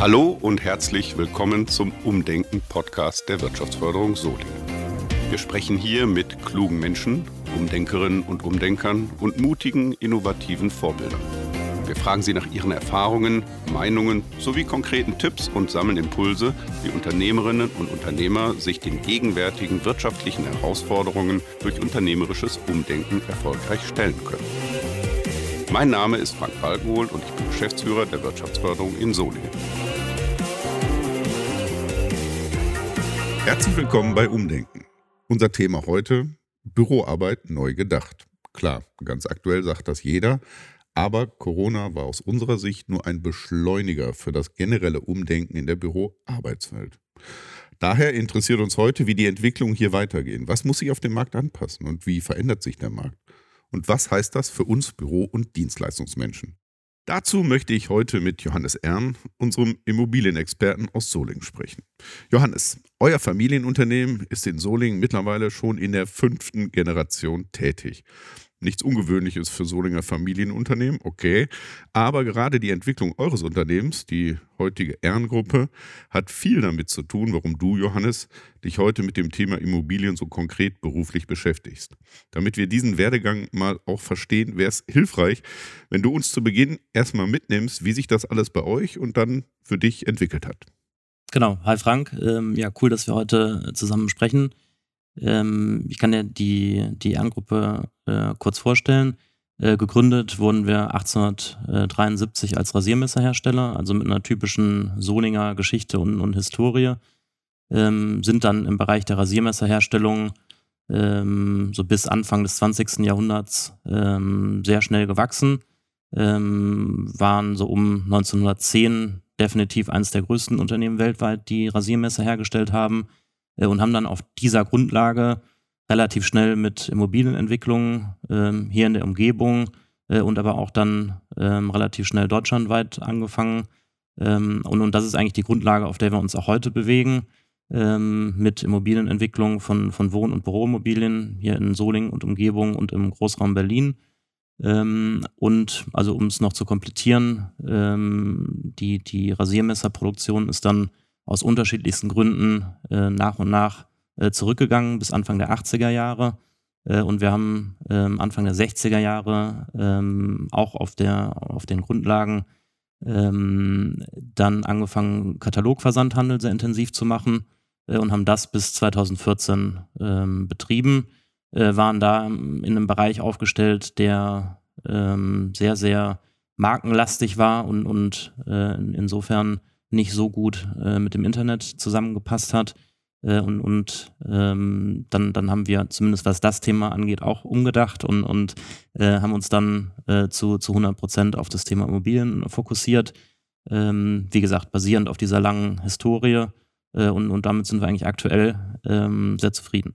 Hallo und herzlich willkommen zum Umdenken-Podcast der Wirtschaftsförderung Solingen. Wir sprechen hier mit klugen Menschen, Umdenkerinnen und Umdenkern und mutigen, innovativen Vorbildern. Wir fragen sie nach ihren Erfahrungen, Meinungen sowie konkreten Tipps und sammeln Impulse, wie Unternehmerinnen und Unternehmer sich den gegenwärtigen wirtschaftlichen Herausforderungen durch unternehmerisches Umdenken erfolgreich stellen können. Mein Name ist Frank Balkenhol und ich bin Geschäftsführer der Wirtschaftsförderung in Solingen. Herzlich willkommen bei Umdenken. Unser Thema heute: Büroarbeit neu gedacht. Klar, ganz aktuell sagt das jeder, aber Corona war aus unserer Sicht nur ein Beschleuniger für das generelle Umdenken in der Büroarbeitswelt. Daher interessiert uns heute, wie die Entwicklungen hier weitergehen. Was muss sich auf dem Markt anpassen und wie verändert sich der Markt? Und was heißt das für uns Büro- und Dienstleistungsmenschen? Dazu möchte ich heute mit Johannes Ern, unserem Immobilienexperten aus Solingen, sprechen. Johannes, euer Familienunternehmen ist in Solingen mittlerweile schon in der fünften Generation tätig. Nichts Ungewöhnliches für Solinger Familienunternehmen, okay. Aber gerade die Entwicklung eures Unternehmens, die heutige Ehrengruppe, hat viel damit zu tun, warum du, Johannes, dich heute mit dem Thema Immobilien so konkret beruflich beschäftigst. Damit wir diesen Werdegang mal auch verstehen, wäre es hilfreich, wenn du uns zu Beginn erstmal mitnimmst, wie sich das alles bei euch und dann für dich entwickelt hat. Genau. Hi Frank. Ähm, ja, cool, dass wir heute zusammen sprechen. Ähm, ich kann dir die, die Ehrengruppe äh, kurz vorstellen. Äh, gegründet wurden wir 1873 als Rasiermesserhersteller, also mit einer typischen Solinger Geschichte und, und Historie. Ähm, sind dann im Bereich der Rasiermesserherstellung ähm, so bis Anfang des 20. Jahrhunderts ähm, sehr schnell gewachsen. Ähm, waren so um 1910 definitiv eines der größten Unternehmen weltweit, die Rasiermesser hergestellt haben und haben dann auf dieser Grundlage relativ schnell mit Immobilienentwicklung ähm, hier in der Umgebung äh, und aber auch dann ähm, relativ schnell deutschlandweit angefangen. Ähm, und, und das ist eigentlich die Grundlage, auf der wir uns auch heute bewegen, ähm, mit Immobilienentwicklung von, von Wohn- und Büroimmobilien hier in Solingen und Umgebung und im Großraum Berlin. Ähm, und also um es noch zu komplettieren, ähm, die, die Rasiermesserproduktion ist dann aus unterschiedlichsten Gründen äh, nach und nach äh, zurückgegangen bis Anfang der 80er Jahre. Äh, und wir haben ähm, Anfang der 60er Jahre ähm, auch auf, der, auf den Grundlagen ähm, dann angefangen, Katalogversandhandel sehr intensiv zu machen äh, und haben das bis 2014 ähm, betrieben. Äh, waren da in einem Bereich aufgestellt, der sehr, sehr markenlastig war und, und äh, insofern nicht so gut äh, mit dem Internet zusammengepasst hat. Äh, und und ähm, dann, dann haben wir zumindest was das Thema angeht auch umgedacht und, und äh, haben uns dann äh, zu, zu 100 Prozent auf das Thema Immobilien fokussiert. Ähm, wie gesagt, basierend auf dieser langen Historie. Äh, und, und damit sind wir eigentlich aktuell ähm, sehr zufrieden.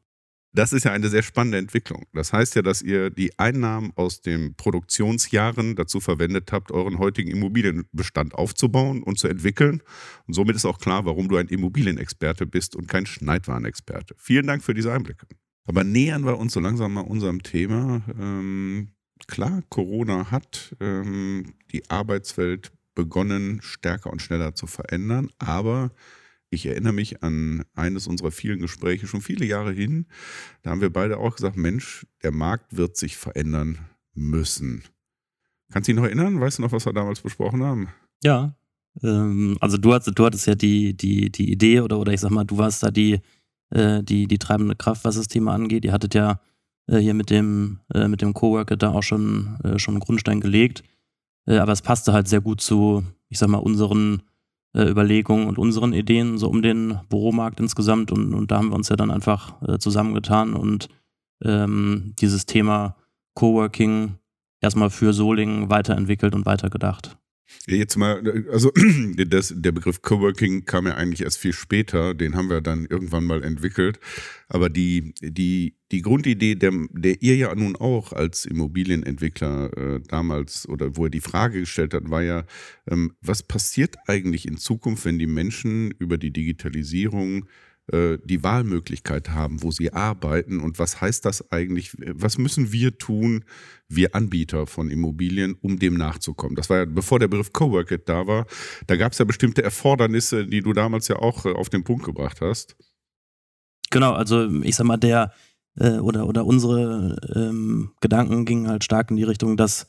Das ist ja eine sehr spannende Entwicklung. Das heißt ja, dass ihr die Einnahmen aus den Produktionsjahren dazu verwendet habt, euren heutigen Immobilienbestand aufzubauen und zu entwickeln. Und somit ist auch klar, warum du ein Immobilienexperte bist und kein Schneidwarenexperte. Vielen Dank für diese Einblicke. Aber nähern wir uns so langsam mal unserem Thema. Ähm, klar, Corona hat ähm, die Arbeitswelt begonnen, stärker und schneller zu verändern, aber ich erinnere mich an eines unserer vielen Gespräche schon viele Jahre hin. Da haben wir beide auch gesagt, Mensch, der Markt wird sich verändern müssen. Kannst du dich noch erinnern? Weißt du noch, was wir damals besprochen haben? Ja. Ähm, also du hattest, du hattest ja die, die, die Idee oder, oder ich sag mal, du warst da die, äh, die, die treibende Kraft, was das Thema angeht. Ihr hattet ja äh, hier mit dem, äh, mit dem Coworker da auch schon, schon einen Grundstein gelegt. Aber es passte halt sehr gut zu, ich sag mal, unseren äh, Überlegungen und unseren Ideen so um den Büromarkt insgesamt. Und, und da haben wir uns ja dann einfach äh, zusammengetan und ähm, dieses Thema Coworking erstmal für Solingen weiterentwickelt und weitergedacht. Jetzt mal, also das, der Begriff Coworking kam ja eigentlich erst viel später, den haben wir dann irgendwann mal entwickelt. Aber die, die, die Grundidee, der, der ihr ja nun auch als Immobilienentwickler äh, damals oder wo er die Frage gestellt hat, war ja, ähm, was passiert eigentlich in Zukunft, wenn die Menschen über die Digitalisierung äh, die Wahlmöglichkeit haben, wo sie arbeiten und was heißt das eigentlich, was müssen wir tun, wir Anbieter von Immobilien, um dem nachzukommen. Das war ja, bevor der Begriff Coworkit da war, da gab es ja bestimmte Erfordernisse, die du damals ja auch äh, auf den Punkt gebracht hast. Genau, also ich sag mal, der äh, oder, oder unsere ähm, Gedanken gingen halt stark in die Richtung, dass,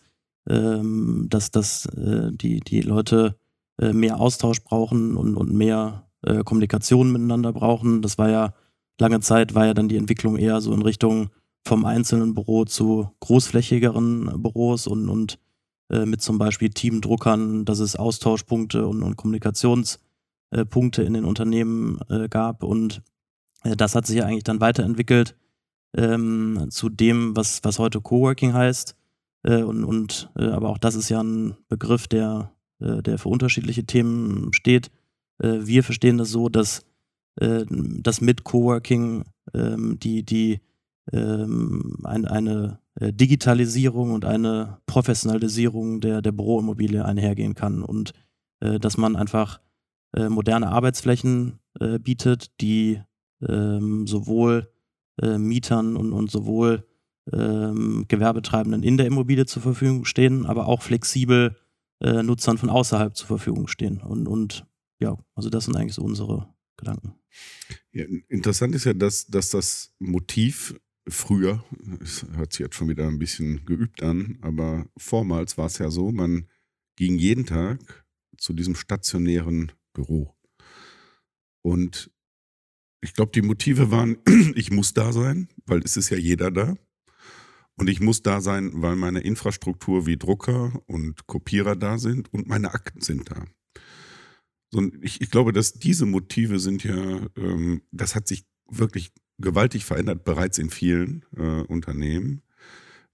ähm, dass, dass äh, die, die Leute äh, mehr Austausch brauchen und, und mehr äh, Kommunikation miteinander brauchen. Das war ja lange Zeit, war ja dann die Entwicklung eher so in Richtung vom einzelnen Büro zu großflächigeren Büros und, und äh, mit zum Beispiel Teamdruckern, dass es Austauschpunkte und, und Kommunikationspunkte in den Unternehmen äh, gab. Und äh, das hat sich ja eigentlich dann weiterentwickelt ähm, zu dem, was, was heute Coworking heißt. Äh, und, und aber auch das ist ja ein Begriff, der, der für unterschiedliche Themen steht. Äh, wir verstehen das so, dass, äh, dass mit Coworking ähm, die, die ähm, ein, eine äh, Digitalisierung und eine Professionalisierung der, der Büroimmobilie einhergehen kann und äh, dass man einfach äh, moderne Arbeitsflächen äh, bietet, die ähm, sowohl äh, Mietern und, und sowohl ähm, Gewerbetreibenden in der Immobilie zur Verfügung stehen, aber auch flexibel Nutzern von außerhalb zur Verfügung stehen. Und, und ja, also das sind eigentlich so unsere Gedanken. Ja, interessant ist ja, dass, dass das Motiv früher, es hört sich jetzt schon wieder ein bisschen geübt an, aber vormals war es ja so, man ging jeden Tag zu diesem stationären Büro. Und ich glaube, die Motive waren, ich muss da sein, weil es ist ja jeder da. Und ich muss da sein, weil meine Infrastruktur wie Drucker und Kopierer da sind und meine Akten sind da. Ich, ich, glaube, dass diese Motive sind ja, ähm, das hat sich wirklich gewaltig verändert, bereits in vielen äh, Unternehmen.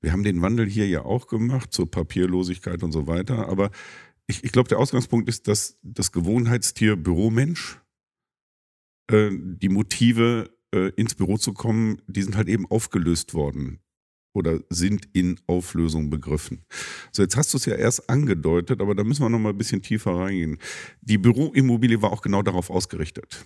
Wir haben den Wandel hier ja auch gemacht zur Papierlosigkeit und so weiter. Aber ich, ich glaube, der Ausgangspunkt ist, dass das Gewohnheitstier Büromensch, äh, die Motive äh, ins Büro zu kommen, die sind halt eben aufgelöst worden oder sind in Auflösung begriffen. So, jetzt hast du es ja erst angedeutet, aber da müssen wir noch mal ein bisschen tiefer reingehen. Die Büroimmobilie war auch genau darauf ausgerichtet.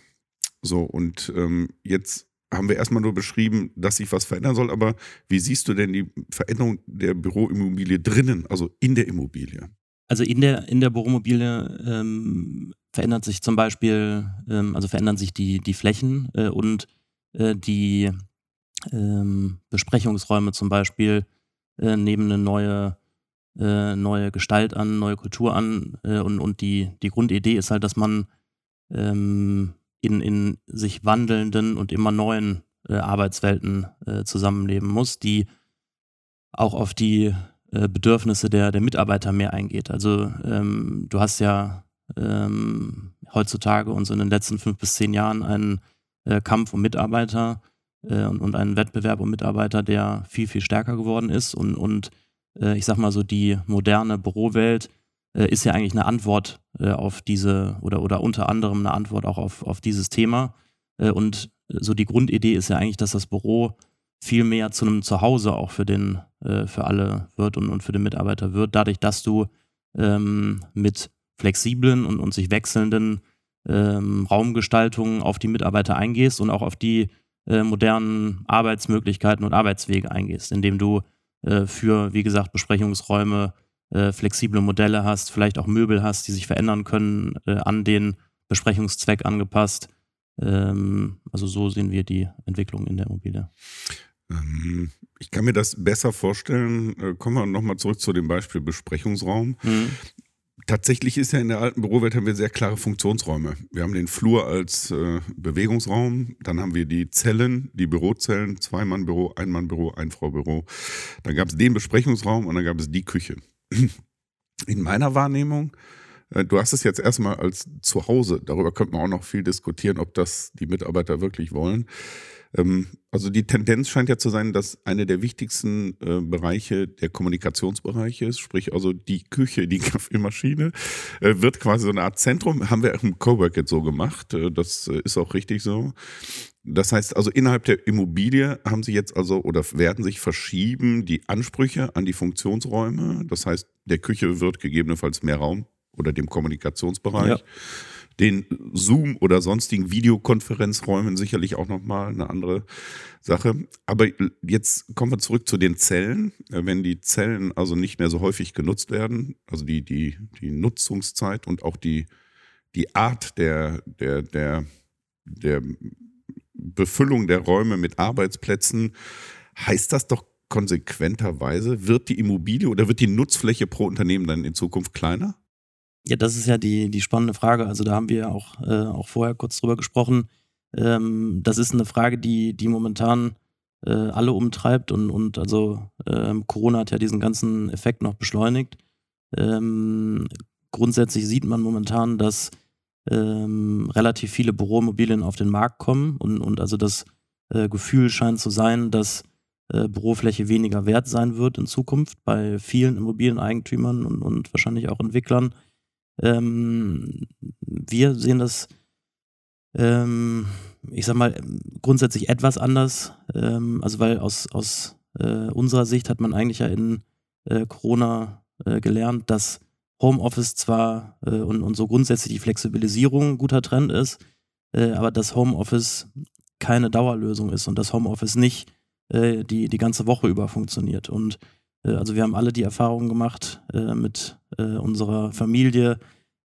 So, und ähm, jetzt haben wir erstmal nur beschrieben, dass sich was verändern soll, aber wie siehst du denn die Veränderung der Büroimmobilie drinnen, also in der Immobilie? Also in der, in der Büroimmobilie ähm, verändert sich zum Beispiel, ähm, also verändern sich die, die Flächen äh, und äh, die ähm, Besprechungsräume zum Beispiel äh, nehmen eine neue, äh, neue Gestalt an, neue Kultur an. Äh, und und die, die Grundidee ist halt, dass man ähm, in, in sich wandelnden und immer neuen äh, Arbeitswelten äh, zusammenleben muss, die auch auf die äh, Bedürfnisse der, der Mitarbeiter mehr eingeht. Also ähm, du hast ja ähm, heutzutage und so in den letzten fünf bis zehn Jahren einen Kampf um Mitarbeiter, äh, und, und einen Wettbewerb um Mitarbeiter, der viel, viel stärker geworden ist. Und, und äh, ich sag mal so, die moderne Bürowelt äh, ist ja eigentlich eine Antwort äh, auf diese oder, oder unter anderem eine Antwort auch auf, auf dieses Thema. Äh, und so die Grundidee ist ja eigentlich, dass das Büro viel mehr zu einem Zuhause auch für den, äh, für alle wird und, und für den Mitarbeiter wird, dadurch, dass du ähm, mit flexiblen und, und sich wechselnden ähm, Raumgestaltungen auf die Mitarbeiter eingehst und auch auf die äh, modernen Arbeitsmöglichkeiten und Arbeitswege eingehst, indem du äh, für, wie gesagt, Besprechungsräume äh, flexible Modelle hast, vielleicht auch Möbel hast, die sich verändern können, äh, an den Besprechungszweck angepasst. Ähm, also so sehen wir die Entwicklung in der Immobilie. Ähm, ich kann mir das besser vorstellen. Äh, kommen wir nochmal zurück zu dem Beispiel Besprechungsraum. Mhm tatsächlich ist ja in der alten Bürowelt haben wir sehr klare Funktionsräume. Wir haben den Flur als äh, Bewegungsraum, dann haben wir die Zellen, die Bürozellen, Zwei-Mann-Büro, Ein-Mann-Büro, Ein-Frau-Büro. Dann gab es den Besprechungsraum und dann gab es die Küche. In meiner Wahrnehmung, du hast es jetzt erstmal als Zuhause, darüber könnte man auch noch viel diskutieren, ob das die Mitarbeiter wirklich wollen. Ähm, also die Tendenz scheint ja zu sein, dass eine der wichtigsten äh, Bereiche der Kommunikationsbereiche ist, sprich also die Küche, die Kaffeemaschine, äh, wird quasi so eine Art Zentrum, haben wir im Cowork jetzt so gemacht, äh, das äh, ist auch richtig so. Das heißt also innerhalb der Immobilie haben sich jetzt also oder werden sich verschieben die Ansprüche an die Funktionsräume. Das heißt, der Küche wird gegebenenfalls mehr Raum oder dem Kommunikationsbereich. Ja den Zoom oder sonstigen Videokonferenzräumen sicherlich auch nochmal eine andere Sache. Aber jetzt kommen wir zurück zu den Zellen. Wenn die Zellen also nicht mehr so häufig genutzt werden, also die, die, die Nutzungszeit und auch die, die Art der, der, der, der Befüllung der Räume mit Arbeitsplätzen, heißt das doch konsequenterweise, wird die Immobilie oder wird die Nutzfläche pro Unternehmen dann in Zukunft kleiner? Ja, das ist ja die, die spannende Frage. Also da haben wir auch, äh, auch vorher kurz drüber gesprochen. Ähm, das ist eine Frage, die, die momentan äh, alle umtreibt und, und also ähm, Corona hat ja diesen ganzen Effekt noch beschleunigt. Ähm, grundsätzlich sieht man momentan, dass ähm, relativ viele Büroimmobilien auf den Markt kommen und, und also das äh, Gefühl scheint zu sein, dass äh, Bürofläche weniger wert sein wird in Zukunft bei vielen Immobilieneigentümern und, und wahrscheinlich auch Entwicklern. Ähm, wir sehen das, ähm, ich sag mal, grundsätzlich etwas anders. Ähm, also, weil aus, aus äh, unserer Sicht hat man eigentlich ja in äh, Corona äh, gelernt, dass Homeoffice zwar äh, und, und so grundsätzlich die Flexibilisierung ein guter Trend ist, äh, aber dass Homeoffice keine Dauerlösung ist und dass Homeoffice nicht äh, die, die ganze Woche über funktioniert. Und also wir haben alle die Erfahrung gemacht äh, mit äh, unserer Familie,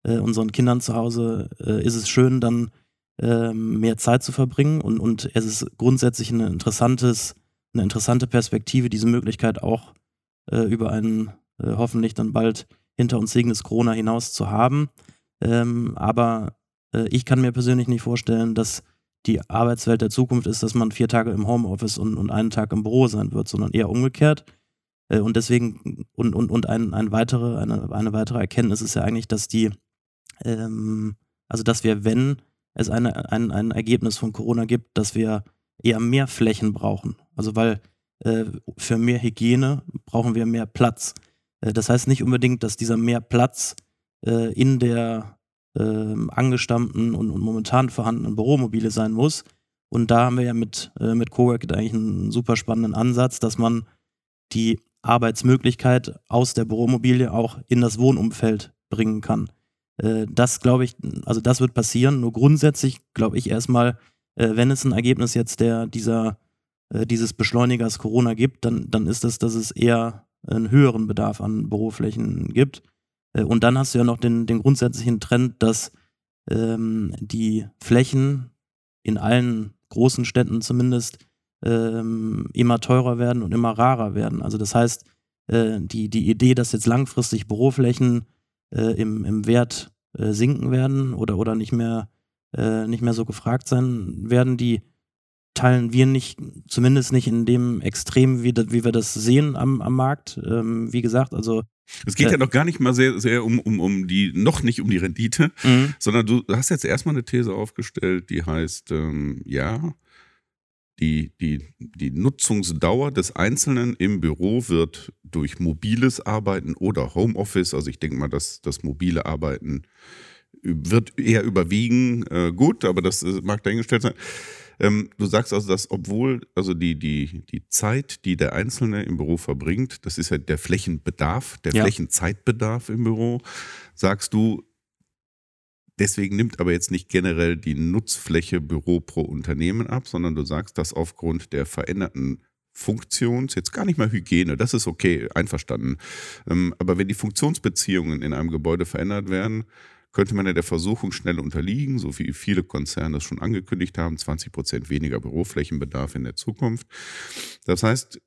äh, unseren Kindern zu Hause, äh, ist es schön, dann ähm, mehr Zeit zu verbringen und, und es ist grundsätzlich ein interessantes, eine interessante Perspektive, diese Möglichkeit auch über ein hoffentlich dann bald hinter uns liegendes Corona hinaus zu haben. Ähm, aber ich kann mir persönlich nicht vorstellen, dass die Arbeitswelt der Zukunft ist, dass man vier Tage im Homeoffice und, und einen Tag im Büro sein wird, sondern eher umgekehrt. Äh, und deswegen, und, und, und ein, ein weitere, eine, eine weitere Erkenntnis ist ja eigentlich, dass die, ähm, also dass wir, wenn es eine, ein, ein Ergebnis von Corona gibt, dass wir eher mehr Flächen brauchen. Also weil äh, für mehr Hygiene brauchen wir mehr Platz. Äh, das heißt nicht unbedingt, dass dieser mehr Platz äh, in der ähm, angestammten und, und, momentan vorhandenen Büromobile sein muss. Und da haben wir ja mit, äh, mit Cowork eigentlich einen super spannenden Ansatz, dass man die Arbeitsmöglichkeit aus der Büromobilie auch in das Wohnumfeld bringen kann. Äh, das glaube ich, also das wird passieren. Nur grundsätzlich glaube ich erstmal, äh, wenn es ein Ergebnis jetzt der dieser äh, dieses Beschleunigers Corona gibt, dann, dann ist es, dass es eher einen höheren Bedarf an Büroflächen gibt. Und dann hast du ja noch den, den grundsätzlichen Trend, dass ähm, die Flächen in allen großen Städten zumindest ähm, immer teurer werden und immer rarer werden. Also das heißt, äh, die, die Idee, dass jetzt langfristig Büroflächen äh, im, im Wert äh, sinken werden oder, oder nicht, mehr, äh, nicht mehr so gefragt sein werden, die teilen wir nicht, zumindest nicht in dem Extrem, wie, wie wir das sehen am, am Markt. Ähm, wie gesagt, also es geht ja, ja noch gar nicht mal sehr, sehr um, um, um die, noch nicht um die Rendite, mhm. sondern du hast jetzt erstmal eine These aufgestellt, die heißt, ähm, ja, die, die, die Nutzungsdauer des Einzelnen im Büro wird durch mobiles Arbeiten oder Homeoffice, also ich denke mal, dass das mobile Arbeiten wird eher überwiegen. Äh, gut, aber das äh, mag dahingestellt sein. Ähm, du sagst also, dass obwohl also die, die, die Zeit, die der Einzelne im Büro verbringt, das ist ja der Flächenbedarf, der ja. Flächenzeitbedarf im Büro, sagst du, Deswegen nimmt aber jetzt nicht generell die Nutzfläche Büro pro Unternehmen ab, sondern du sagst, dass aufgrund der veränderten Funktions, jetzt gar nicht mal Hygiene, das ist okay, einverstanden. Ähm, aber wenn die Funktionsbeziehungen in einem Gebäude verändert werden, könnte man ja der Versuchung schnell unterliegen, so wie viele Konzerne es schon angekündigt haben, 20 Prozent weniger Büroflächenbedarf in der Zukunft. Das heißt,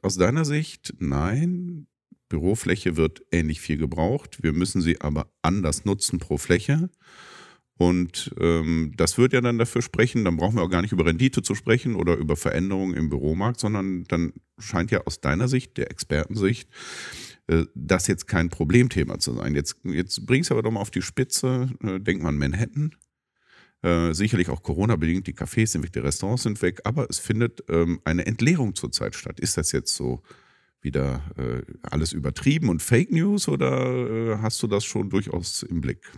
aus deiner Sicht, nein, Bürofläche wird ähnlich viel gebraucht. Wir müssen sie aber anders nutzen pro Fläche. Und ähm, das wird ja dann dafür sprechen, dann brauchen wir auch gar nicht über Rendite zu sprechen oder über Veränderungen im Büromarkt, sondern dann scheint ja aus deiner Sicht, der Expertensicht, äh, das jetzt kein Problemthema zu sein. Jetzt, jetzt bring es aber doch mal auf die Spitze, äh, denk mal an Manhattan. Äh, sicherlich auch Corona-bedingt, die Cafés sind weg, die Restaurants sind weg, aber es findet ähm, eine Entleerung zurzeit statt. Ist das jetzt so wieder äh, alles übertrieben und Fake News oder äh, hast du das schon durchaus im Blick?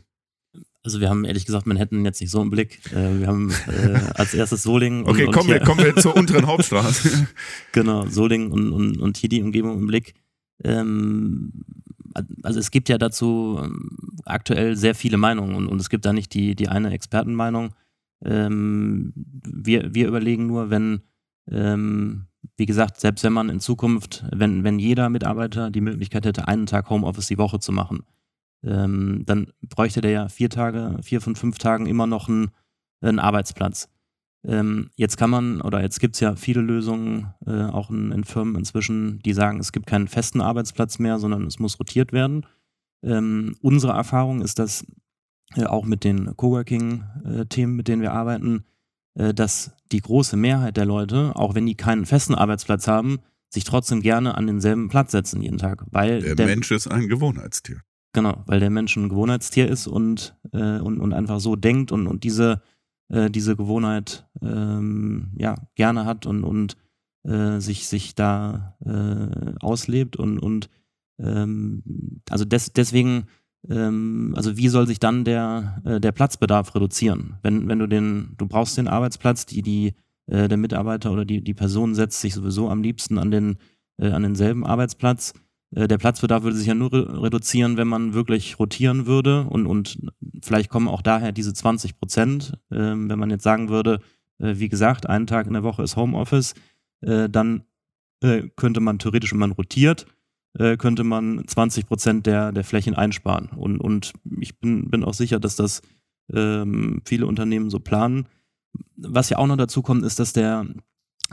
Also wir haben ehrlich gesagt Manhattan jetzt nicht so im Blick. Äh, wir haben äh, als erstes Solingen. okay, und, kommen, wir, kommen wir zur unteren Hauptstraße. genau, Solingen und, und, und hier die Umgebung im Blick. Ähm, also es gibt ja dazu ähm, aktuell sehr viele Meinungen und, und es gibt da nicht die, die eine Expertenmeinung. Ähm, wir, wir überlegen nur, wenn, ähm, wie gesagt, selbst wenn man in Zukunft, wenn, wenn jeder Mitarbeiter die Möglichkeit hätte, einen Tag Homeoffice die Woche zu machen, ähm, dann bräuchte der ja vier Tage, vier von fünf Tagen immer noch einen, einen Arbeitsplatz. Ähm, jetzt kann man, oder jetzt gibt es ja viele Lösungen, äh, auch in, in, Firmen inzwischen, die sagen, es gibt keinen festen Arbeitsplatz mehr, sondern es muss rotiert werden. Ähm, unsere Erfahrung ist, dass äh, auch mit den Coworking-Themen, mit denen wir arbeiten, äh, dass die große Mehrheit der Leute, auch wenn die keinen festen Arbeitsplatz haben, sich trotzdem gerne an denselben Platz setzen jeden Tag. Weil der, der Mensch ist ein Gewohnheitstier. Genau, weil der Mensch ein Gewohnheitstier ist und, äh, und, und einfach so denkt und, und diese, äh, diese Gewohnheit ähm, ja, gerne hat und, und äh, sich, sich da äh, auslebt und, und ähm, also des, deswegen ähm, also wie soll sich dann der, äh, der Platzbedarf reduzieren? Wenn, wenn du den, du brauchst den Arbeitsplatz, die, die, äh, der Mitarbeiter oder die, die Person setzt sich sowieso am liebsten an, den, äh, an denselben Arbeitsplatz. Äh, der Platzbedarf würde sich ja nur re reduzieren, wenn man wirklich rotieren würde und, und vielleicht kommen auch daher diese 20 Prozent. Ähm, wenn man jetzt sagen würde, äh, wie gesagt, einen Tag in der Woche ist Homeoffice, äh, dann könnte man theoretisch, wenn man rotiert, äh, könnte man 20 Prozent der, der Flächen einsparen. Und, und ich bin, bin auch sicher, dass das ähm, viele Unternehmen so planen. Was ja auch noch dazu kommt, ist, dass der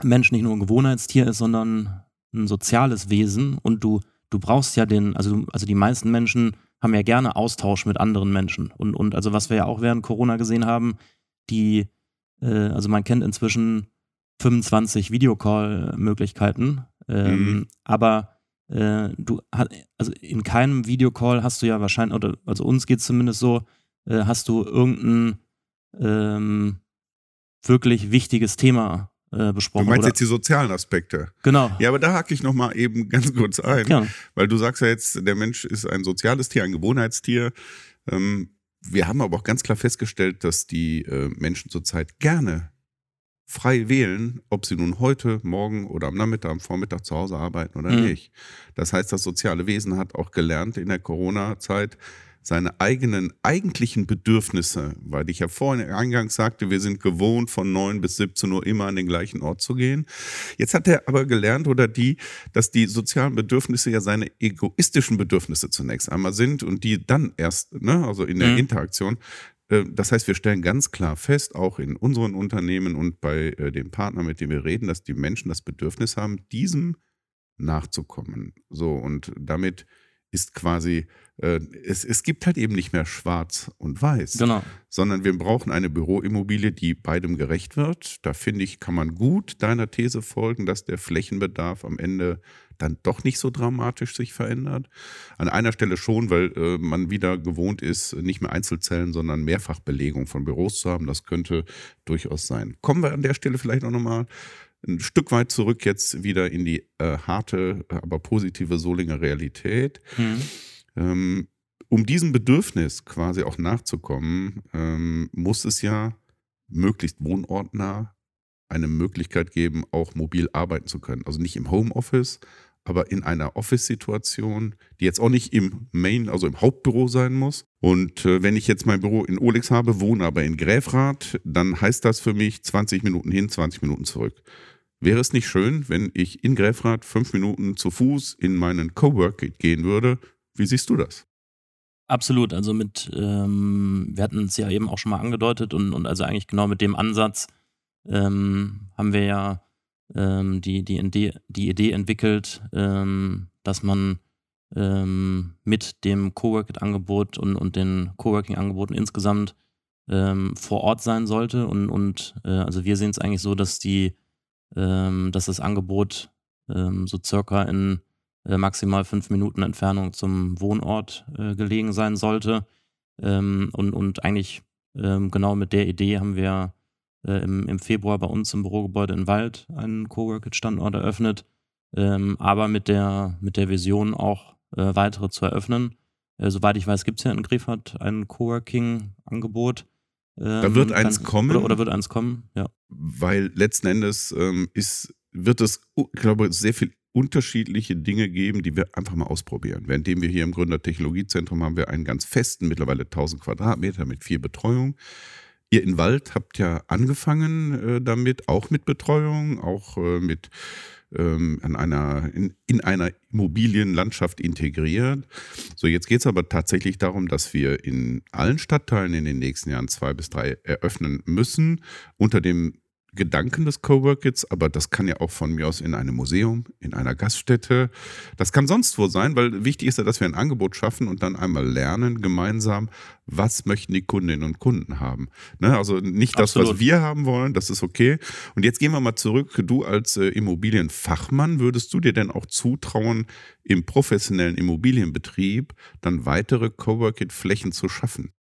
Mensch nicht nur ein Gewohnheitstier ist, sondern ein soziales Wesen und du, du brauchst ja den, also, also die meisten Menschen haben ja gerne Austausch mit anderen Menschen. Und, und also was wir ja auch während Corona gesehen haben, die, äh, also man kennt inzwischen 25 Videocall-Möglichkeiten, ähm, mhm. aber äh, du also in keinem Videocall hast du ja wahrscheinlich, oder also uns geht es zumindest so, äh, hast du irgendein ähm, wirklich wichtiges Thema äh, besprochen. Du meinst oder? jetzt die sozialen Aspekte. Genau. Ja, aber da hake ich nochmal eben ganz kurz ein, ja. weil du sagst ja jetzt, der Mensch ist ein soziales Tier, ein Gewohnheitstier. Ähm, wir haben aber auch ganz klar festgestellt, dass die äh, Menschen zurzeit gerne frei wählen, ob sie nun heute, morgen oder am Nachmittag, am Vormittag zu Hause arbeiten oder mhm. nicht. Das heißt, das soziale Wesen hat auch gelernt in der Corona-Zeit, seine eigenen eigentlichen Bedürfnisse, weil ich ja vorhin eingangs sagte, wir sind gewohnt, von 9 bis 17 Uhr immer an den gleichen Ort zu gehen. Jetzt hat er aber gelernt oder die, dass die sozialen Bedürfnisse ja seine egoistischen Bedürfnisse zunächst einmal sind und die dann erst, ne, also in der mhm. Interaktion, das heißt, wir stellen ganz klar fest, auch in unseren Unternehmen und bei äh, den Partnern, mit denen wir reden, dass die Menschen das Bedürfnis haben, diesem nachzukommen. So, und damit ist quasi, äh, es, es gibt halt eben nicht mehr schwarz und weiß, genau. sondern wir brauchen eine Büroimmobilie, die beidem gerecht wird. Da finde ich, kann man gut deiner These folgen, dass der Flächenbedarf am Ende dann doch nicht so dramatisch sich verändert. An einer Stelle schon, weil äh, man wieder gewohnt ist, nicht mehr Einzelzellen, sondern Mehrfachbelegung von Büros zu haben. Das könnte durchaus sein. Kommen wir an der Stelle vielleicht auch nochmal ein Stück weit zurück jetzt wieder in die äh, harte, aber positive Solinger Realität. Mhm. Ähm, um diesem Bedürfnis quasi auch nachzukommen, ähm, muss es ja möglichst wohnortnah eine Möglichkeit geben, auch mobil arbeiten zu können. Also nicht im Homeoffice, aber in einer Office-Situation, die jetzt auch nicht im Main, also im Hauptbüro sein muss. Und äh, wenn ich jetzt mein Büro in Olex habe, wohne aber in Gräfrath, dann heißt das für mich 20 Minuten hin, 20 Minuten zurück. Wäre es nicht schön, wenn ich in Gräfrath fünf Minuten zu Fuß in meinen Cowork gehen würde? Wie siehst du das? Absolut, also mit, ähm, wir hatten es ja eben auch schon mal angedeutet und, und also eigentlich genau mit dem Ansatz ähm, haben wir ja ähm, die, die, Idee, die Idee entwickelt, ähm, dass man ähm, mit dem Coworking-Angebot und, und den Coworking-Angeboten insgesamt ähm, vor Ort sein sollte. Und, und äh, also wir sehen es eigentlich so, dass die, ähm, dass das Angebot ähm, so circa in äh, maximal fünf Minuten Entfernung zum Wohnort äh, gelegen sein sollte. und, und eigentlich genau mit der Idee haben wir äh, im, im Februar bei uns im Bürogebäude in Wald einen Coworking-Standort eröffnet, ähm, aber mit der, mit der Vision auch äh, weitere zu eröffnen. Äh, soweit ich weiß, gibt es ja in Griffert ein Coworking-Angebot. Ähm, da wird eins kann, kommen. Oder, oder, wird eins kommen, ja. Weil letzten Endes ähm, ist, wird es, ich glaube, sehr viel unterschiedliche Dinge geben, die wir einfach mal ausprobieren. Währenddem wir hier im Gründertechnologiezentrum haben wir einen ganz festen, mittlerweile 1000 Quadratmeter mit vier Betreuungen. Ihr in Wald habt ja angefangen äh, damit, auch mit Betreuung, auch äh, mit ähm, an einer, in, in einer Immobilienlandschaft integriert. So, jetzt geht es aber tatsächlich darum, dass wir in allen Stadtteilen in den nächsten Jahren zwei bis drei eröffnen müssen, unter dem Gedanken des Coworkits, aber das kann ja auch von mir aus in einem Museum, in einer Gaststätte, das kann sonst wo sein, weil wichtig ist ja, dass wir ein Angebot schaffen und dann einmal lernen gemeinsam, was möchten die Kundinnen und Kunden haben. Ne? Also nicht das, Absolut. was wir haben wollen, das ist okay. Und jetzt gehen wir mal zurück. Du als äh, Immobilienfachmann, würdest du dir denn auch zutrauen, im professionellen Immobilienbetrieb dann weitere Coworkit-Flächen zu schaffen?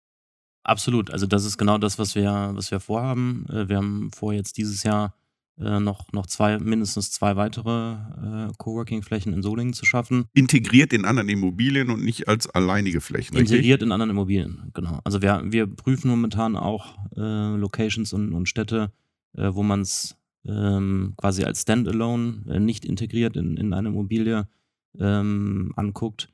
Absolut. Also das ist genau das, was wir, was wir vorhaben. Äh, wir haben vor, jetzt dieses Jahr äh, noch, noch zwei, mindestens zwei weitere äh, Coworking-Flächen in Solingen zu schaffen. Integriert in anderen Immobilien und nicht als alleinige Flächen. Integriert richtig? in anderen Immobilien, genau. Also wir, wir prüfen momentan auch äh, Locations und, und Städte, äh, wo man es ähm, quasi als Standalone, äh, nicht integriert in, in eine Immobilie ähm, anguckt.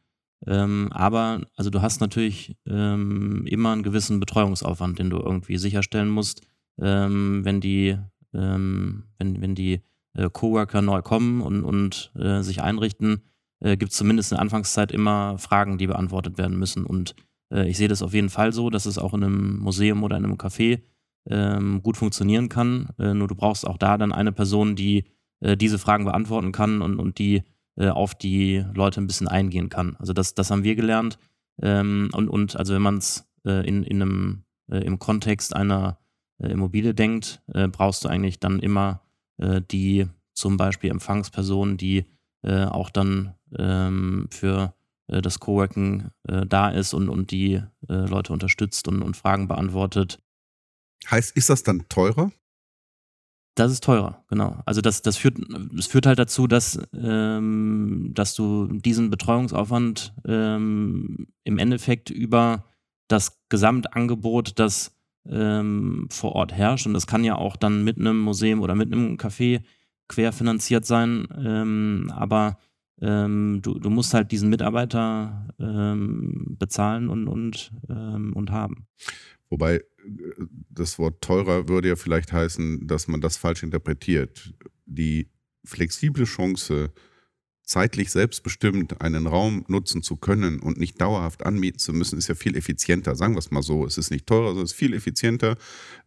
Ähm, aber also du hast natürlich ähm, immer einen gewissen Betreuungsaufwand, den du irgendwie sicherstellen musst, ähm, wenn die, ähm, wenn, wenn die äh, Coworker neu kommen und, und äh, sich einrichten, äh, gibt es zumindest in der Anfangszeit immer Fragen, die beantwortet werden müssen. Und äh, ich sehe das auf jeden Fall so, dass es auch in einem Museum oder in einem Café ähm, gut funktionieren kann. Äh, nur du brauchst auch da dann eine Person, die äh, diese Fragen beantworten kann und, und die äh, auf die Leute ein bisschen eingehen kann. Also das, das haben wir gelernt. Ähm, und, und also wenn man es äh, in, in äh, im Kontext einer äh, Immobilie denkt, äh, brauchst du eigentlich dann immer äh, die zum Beispiel Empfangsperson, die auch dann ähm, für das Coworking da ist und, und die Leute unterstützt und, und Fragen beantwortet. Heißt, ist das dann teurer? Das ist teurer, genau. Also das, das, führt, das führt halt dazu, dass, ähm, dass du diesen Betreuungsaufwand ähm, im Endeffekt über das Gesamtangebot, das ähm, vor Ort herrscht, und das kann ja auch dann mit einem Museum oder mit einem Café querfinanziert sein, ähm, aber ähm, du, du musst halt diesen Mitarbeiter ähm, bezahlen und, und, und haben. Wobei das Wort teurer würde ja vielleicht heißen, dass man das falsch interpretiert. Die flexible Chance, zeitlich selbstbestimmt einen Raum nutzen zu können und nicht dauerhaft anmieten zu müssen, ist ja viel effizienter. Sagen wir es mal so. Es ist nicht teurer, sondern es ist viel effizienter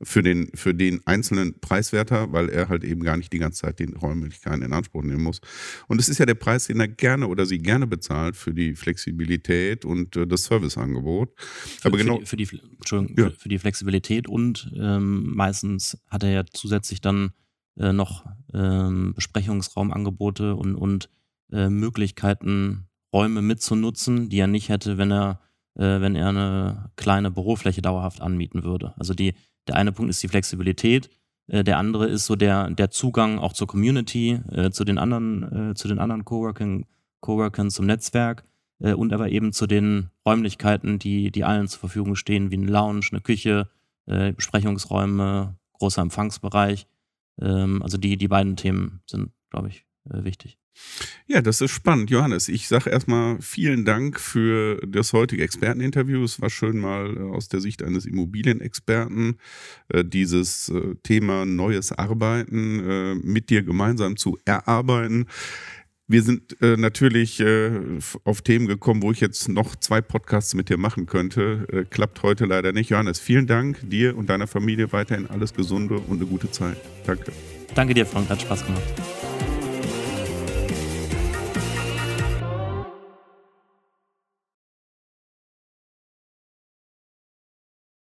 für den, für den einzelnen Preiswerter, weil er halt eben gar nicht die ganze Zeit die Räumlichkeiten in Anspruch nehmen muss. Und es ist ja der Preis, den er gerne oder sie gerne bezahlt für die Flexibilität und äh, das Serviceangebot. Für, Aber genau. Für die, für die, Entschuldigung, ja. für, für, die Flexibilität und ähm, meistens hat er ja zusätzlich dann äh, noch ähm, Besprechungsraumangebote und, und äh, Möglichkeiten, Räume mitzunutzen, die er nicht hätte, wenn er, äh, wenn er eine kleine Bürofläche dauerhaft anmieten würde. Also die, der eine Punkt ist die Flexibilität, äh, der andere ist so der, der Zugang auch zur Community, äh, zu den anderen, äh, zu den anderen Coworking, Coworkern, zum Netzwerk und aber eben zu den Räumlichkeiten, die, die allen zur Verfügung stehen, wie eine Lounge, eine Küche, Besprechungsräume, großer Empfangsbereich. Ähm, also die, die beiden Themen sind, glaube ich, wichtig. Ja, das ist spannend, Johannes. Ich sage erstmal vielen Dank für das heutige Experteninterview. Es war schön mal äh, aus der Sicht eines Immobilienexperten äh, dieses äh, Thema neues Arbeiten mit dir gemeinsam zu erarbeiten. Wir sind äh, natürlich äh, auf Themen gekommen, wo ich jetzt noch zwei Podcasts mit dir machen könnte. Äh, klappt heute leider nicht. Johannes, vielen Dank dir und deiner Familie weiterhin alles Gesunde und eine gute Zeit. Danke. Danke dir, Frank. Hat Spaß gemacht.